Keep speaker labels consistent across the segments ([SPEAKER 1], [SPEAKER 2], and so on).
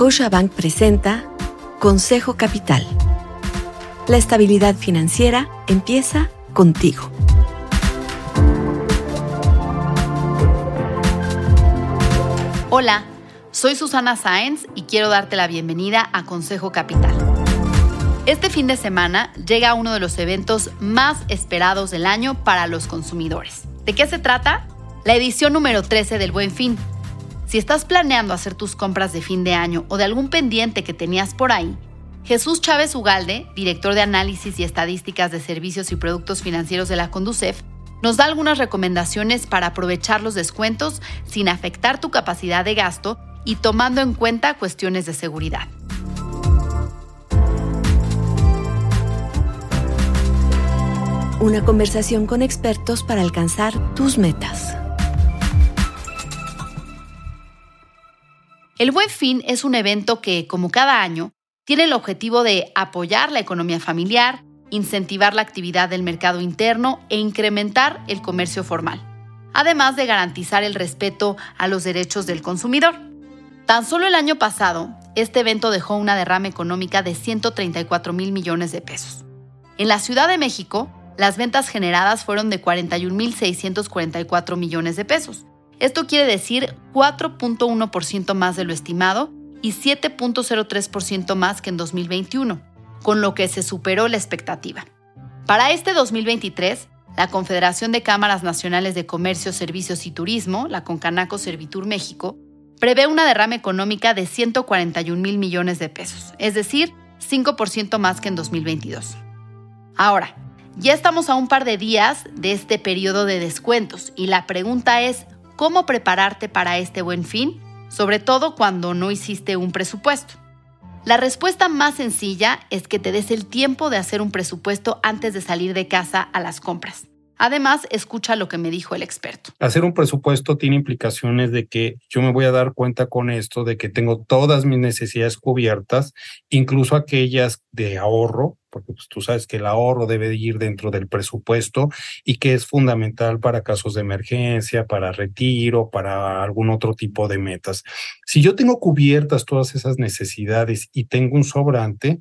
[SPEAKER 1] Scotiabank presenta Consejo Capital. La estabilidad financiera empieza contigo.
[SPEAKER 2] Hola, soy Susana Sáenz y quiero darte la bienvenida a Consejo Capital. Este fin de semana llega uno de los eventos más esperados del año para los consumidores. ¿De qué se trata? La edición número 13 del Buen Fin. Si estás planeando hacer tus compras de fin de año o de algún pendiente que tenías por ahí, Jesús Chávez Ugalde, director de análisis y estadísticas de servicios y productos financieros de la Conducef, nos da algunas recomendaciones para aprovechar los descuentos sin afectar tu capacidad de gasto y tomando en cuenta cuestiones de seguridad.
[SPEAKER 1] Una conversación con expertos para alcanzar tus metas.
[SPEAKER 2] El Buen Fin es un evento que, como cada año, tiene el objetivo de apoyar la economía familiar, incentivar la actividad del mercado interno e incrementar el comercio formal, además de garantizar el respeto a los derechos del consumidor. Tan solo el año pasado, este evento dejó una derrama económica de 134 mil millones de pesos. En la Ciudad de México, las ventas generadas fueron de 41.644 millones de pesos. Esto quiere decir 4.1% más de lo estimado y 7.03% más que en 2021 con lo que se superó la expectativa. Para este 2023, la Confederación de Cámaras Nacionales de Comercio, Servicios y Turismo, la Concanaco Servitur México, prevé una derrama económica de 141 mil millones de pesos, es decir, 5% más que en 2022. Ahora, ya estamos a un par de días de este periodo de descuentos y la pregunta es, ¿cómo prepararte para este buen fin? Sobre todo cuando no hiciste un presupuesto. La respuesta más sencilla es que te des el tiempo de hacer un presupuesto antes de salir de casa a las compras. Además, escucha lo que me dijo el experto.
[SPEAKER 3] Hacer un presupuesto tiene implicaciones de que yo me voy a dar cuenta con esto, de que tengo todas mis necesidades cubiertas, incluso aquellas de ahorro, porque pues, tú sabes que el ahorro debe ir dentro del presupuesto y que es fundamental para casos de emergencia, para retiro, para algún otro tipo de metas. Si yo tengo cubiertas todas esas necesidades y tengo un sobrante,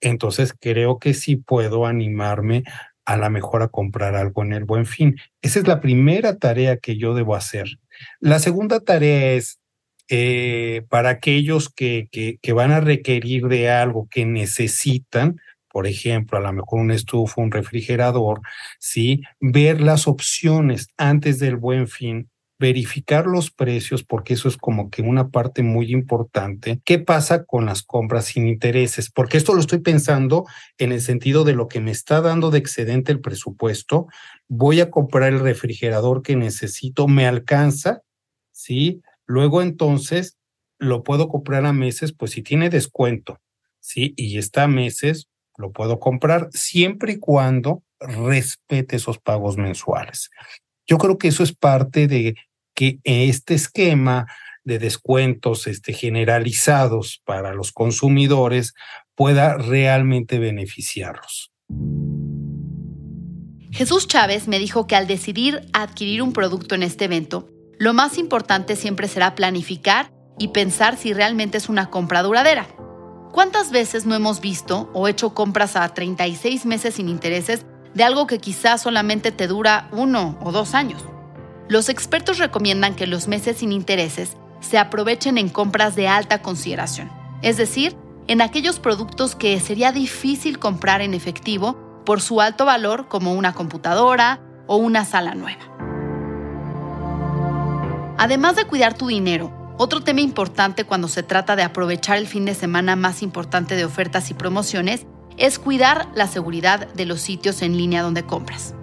[SPEAKER 3] entonces creo que sí puedo animarme a la mejor a comprar algo en el buen fin. Esa es la primera tarea que yo debo hacer. La segunda tarea es eh, para aquellos que, que, que, van a requerir de algo que necesitan, por ejemplo, a lo mejor un estufa, un refrigerador, ¿sí? Ver las opciones antes del buen fin verificar los precios, porque eso es como que una parte muy importante. ¿Qué pasa con las compras sin intereses? Porque esto lo estoy pensando en el sentido de lo que me está dando de excedente el presupuesto. Voy a comprar el refrigerador que necesito, me alcanza, ¿sí? Luego entonces lo puedo comprar a meses, pues si tiene descuento, ¿sí? Y está a meses, lo puedo comprar siempre y cuando respete esos pagos mensuales. Yo creo que eso es parte de que este esquema de descuentos este, generalizados para los consumidores pueda realmente beneficiarlos.
[SPEAKER 2] Jesús Chávez me dijo que al decidir adquirir un producto en este evento, lo más importante siempre será planificar y pensar si realmente es una compra duradera. ¿Cuántas veces no hemos visto o hecho compras a 36 meses sin intereses de algo que quizás solamente te dura uno o dos años? Los expertos recomiendan que los meses sin intereses se aprovechen en compras de alta consideración, es decir, en aquellos productos que sería difícil comprar en efectivo por su alto valor como una computadora o una sala nueva. Además de cuidar tu dinero, otro tema importante cuando se trata de aprovechar el fin de semana más importante de ofertas y promociones es cuidar la seguridad de los sitios en línea donde compras.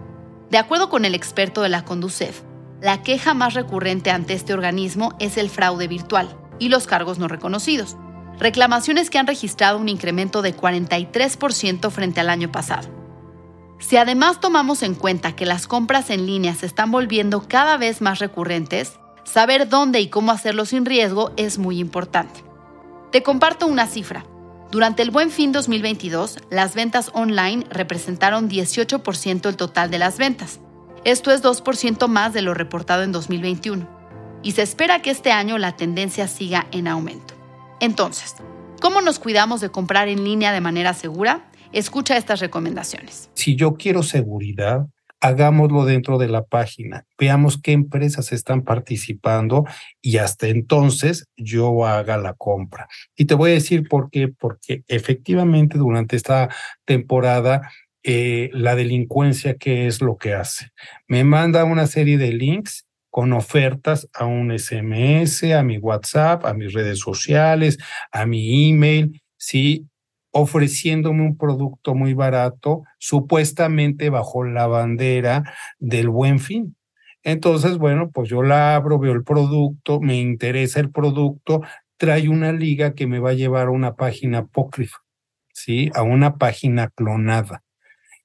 [SPEAKER 2] De acuerdo con el experto de la Conducef, la queja más recurrente ante este organismo es el fraude virtual y los cargos no reconocidos, reclamaciones que han registrado un incremento de 43% frente al año pasado. Si además tomamos en cuenta que las compras en línea se están volviendo cada vez más recurrentes, saber dónde y cómo hacerlo sin riesgo es muy importante. Te comparto una cifra. Durante el Buen Fin 2022, las ventas online representaron 18% del total de las ventas, esto es 2% más de lo reportado en 2021 y se espera que este año la tendencia siga en aumento. Entonces, ¿cómo nos cuidamos de comprar en línea de manera segura? Escucha estas recomendaciones.
[SPEAKER 3] Si yo quiero seguridad, hagámoslo dentro de la página, veamos qué empresas están participando y hasta entonces yo haga la compra. Y te voy a decir por qué, porque efectivamente durante esta temporada eh, la delincuencia, ¿qué es lo que hace? Me manda una serie de links con ofertas a un SMS, a mi WhatsApp, a mis redes sociales, a mi email, ¿sí? Ofreciéndome un producto muy barato, supuestamente bajo la bandera del buen fin. Entonces, bueno, pues yo la abro, veo el producto, me interesa el producto, trae una liga que me va a llevar a una página apócrifa, ¿sí? A una página clonada.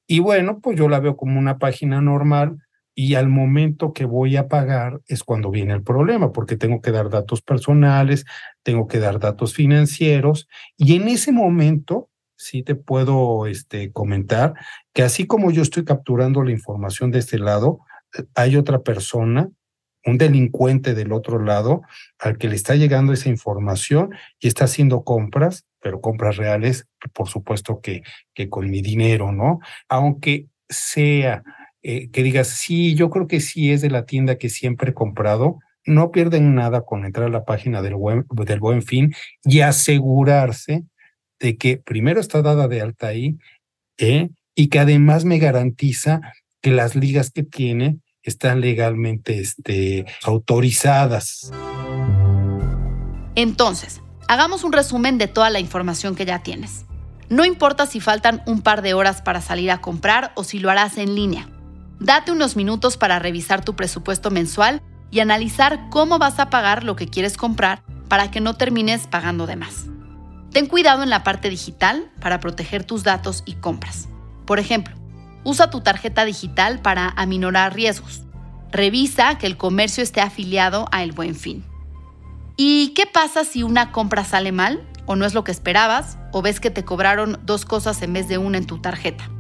[SPEAKER 3] Y bueno, pues yo la veo como una página normal, y al momento que voy a pagar es cuando viene el problema, porque tengo que dar datos personales, tengo que dar datos financieros y en ese momento sí te puedo este, comentar que así como yo estoy capturando la información de este lado, hay otra persona, un delincuente del otro lado, al que le está llegando esa información y está haciendo compras, pero compras reales, por supuesto que, que con mi dinero, ¿no? Aunque sea eh, que digas, sí, yo creo que sí es de la tienda que siempre he comprado, no pierden nada con entrar a la página del buen, del buen fin y asegurarse de que primero está dada de alta ahí ¿eh? y que además me garantiza que las ligas que tiene están legalmente este, autorizadas.
[SPEAKER 2] Entonces, hagamos un resumen de toda la información que ya tienes. No importa si faltan un par de horas para salir a comprar o si lo harás en línea. Date unos minutos para revisar tu presupuesto mensual y analizar cómo vas a pagar lo que quieres comprar para que no termines pagando de más. Ten cuidado en la parte digital para proteger tus datos y compras. Por ejemplo, usa tu tarjeta digital para aminorar riesgos. Revisa que el comercio esté afiliado a El Buen Fin. ¿Y qué pasa si una compra sale mal o no es lo que esperabas o ves que te cobraron dos cosas en vez de una en tu tarjeta?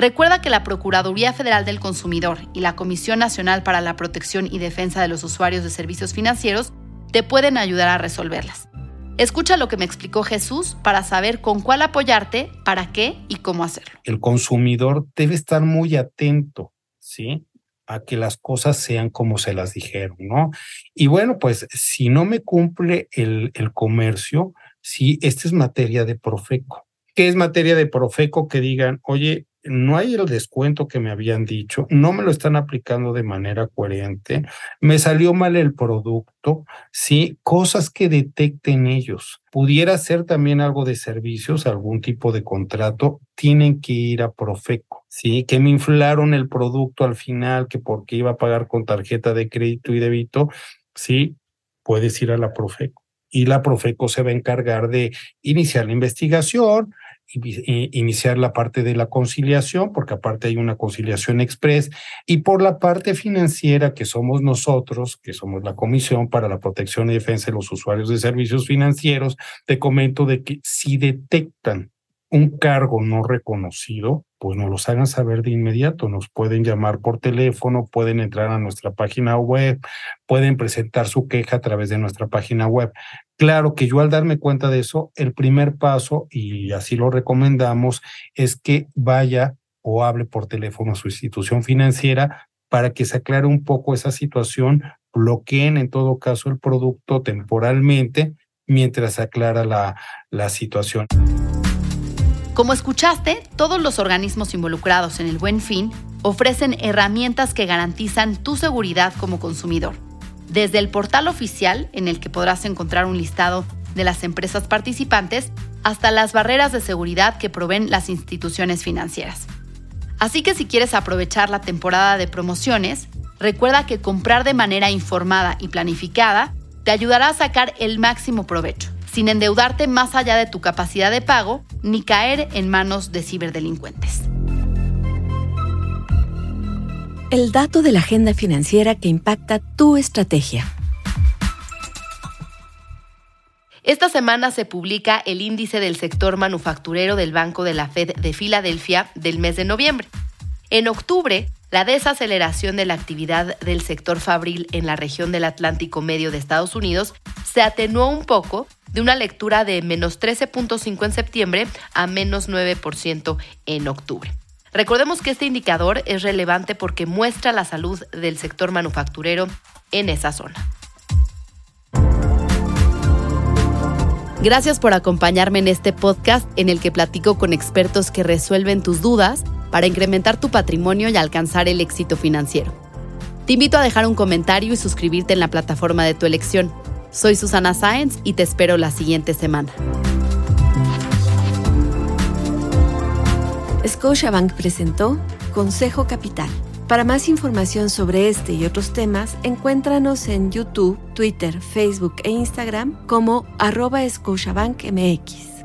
[SPEAKER 2] Recuerda que la Procuraduría Federal del Consumidor y la Comisión Nacional para la Protección y Defensa de los Usuarios de Servicios Financieros te pueden ayudar a resolverlas. Escucha lo que me explicó Jesús para saber con cuál apoyarte, para qué y cómo hacerlo.
[SPEAKER 3] El consumidor debe estar muy atento, ¿sí? A que las cosas sean como se las dijeron, ¿no? Y bueno, pues si no me cumple el, el comercio, sí, esta es materia de Profeco. ¿Qué es materia de Profeco? Que digan, oye, no hay el descuento que me habían dicho, no me lo están aplicando de manera coherente, me salió mal el producto, sí, cosas que detecten ellos. Pudiera ser también algo de servicios, algún tipo de contrato, tienen que ir a Profeco, sí, que me inflaron el producto al final, que porque iba a pagar con tarjeta de crédito y débito, sí, puedes ir a la Profeco. Y la Profeco se va a encargar de iniciar la investigación, iniciar la parte de la conciliación, porque aparte hay una conciliación express, y por la parte financiera, que somos nosotros, que somos la Comisión para la Protección y Defensa de los Usuarios de Servicios Financieros, te comento de que si detectan un cargo no reconocido, pues nos los hagan saber de inmediato. Nos pueden llamar por teléfono, pueden entrar a nuestra página web, pueden presentar su queja a través de nuestra página web. Claro que yo al darme cuenta de eso, el primer paso, y así lo recomendamos, es que vaya o hable por teléfono a su institución financiera para que se aclare un poco esa situación, bloqueen en todo caso el producto temporalmente mientras se aclara la, la situación.
[SPEAKER 2] Como escuchaste, todos los organismos involucrados en el buen fin ofrecen herramientas que garantizan tu seguridad como consumidor. Desde el portal oficial, en el que podrás encontrar un listado de las empresas participantes, hasta las barreras de seguridad que proveen las instituciones financieras. Así que si quieres aprovechar la temporada de promociones, recuerda que comprar de manera informada y planificada te ayudará a sacar el máximo provecho sin endeudarte más allá de tu capacidad de pago ni caer en manos de ciberdelincuentes.
[SPEAKER 1] El dato de la agenda financiera que impacta tu estrategia.
[SPEAKER 2] Esta semana se publica el índice del sector manufacturero del Banco de la Fed de Filadelfia del mes de noviembre. En octubre, la desaceleración de la actividad del sector fabril en la región del Atlántico Medio de Estados Unidos se atenuó un poco de una lectura de menos 13.5 en septiembre a menos 9% en octubre. Recordemos que este indicador es relevante porque muestra la salud del sector manufacturero en esa zona. Gracias por acompañarme en este podcast en el que platico con expertos que resuelven tus dudas para incrementar tu patrimonio y alcanzar el éxito financiero. Te invito a dejar un comentario y suscribirte en la plataforma de tu elección. Soy Susana Sáenz y te espero la siguiente semana.
[SPEAKER 1] Scotiabank presentó Consejo Capital. Para más información sobre este y otros temas, encuéntranos en YouTube, Twitter, Facebook e Instagram como arroba Scotiabank MX.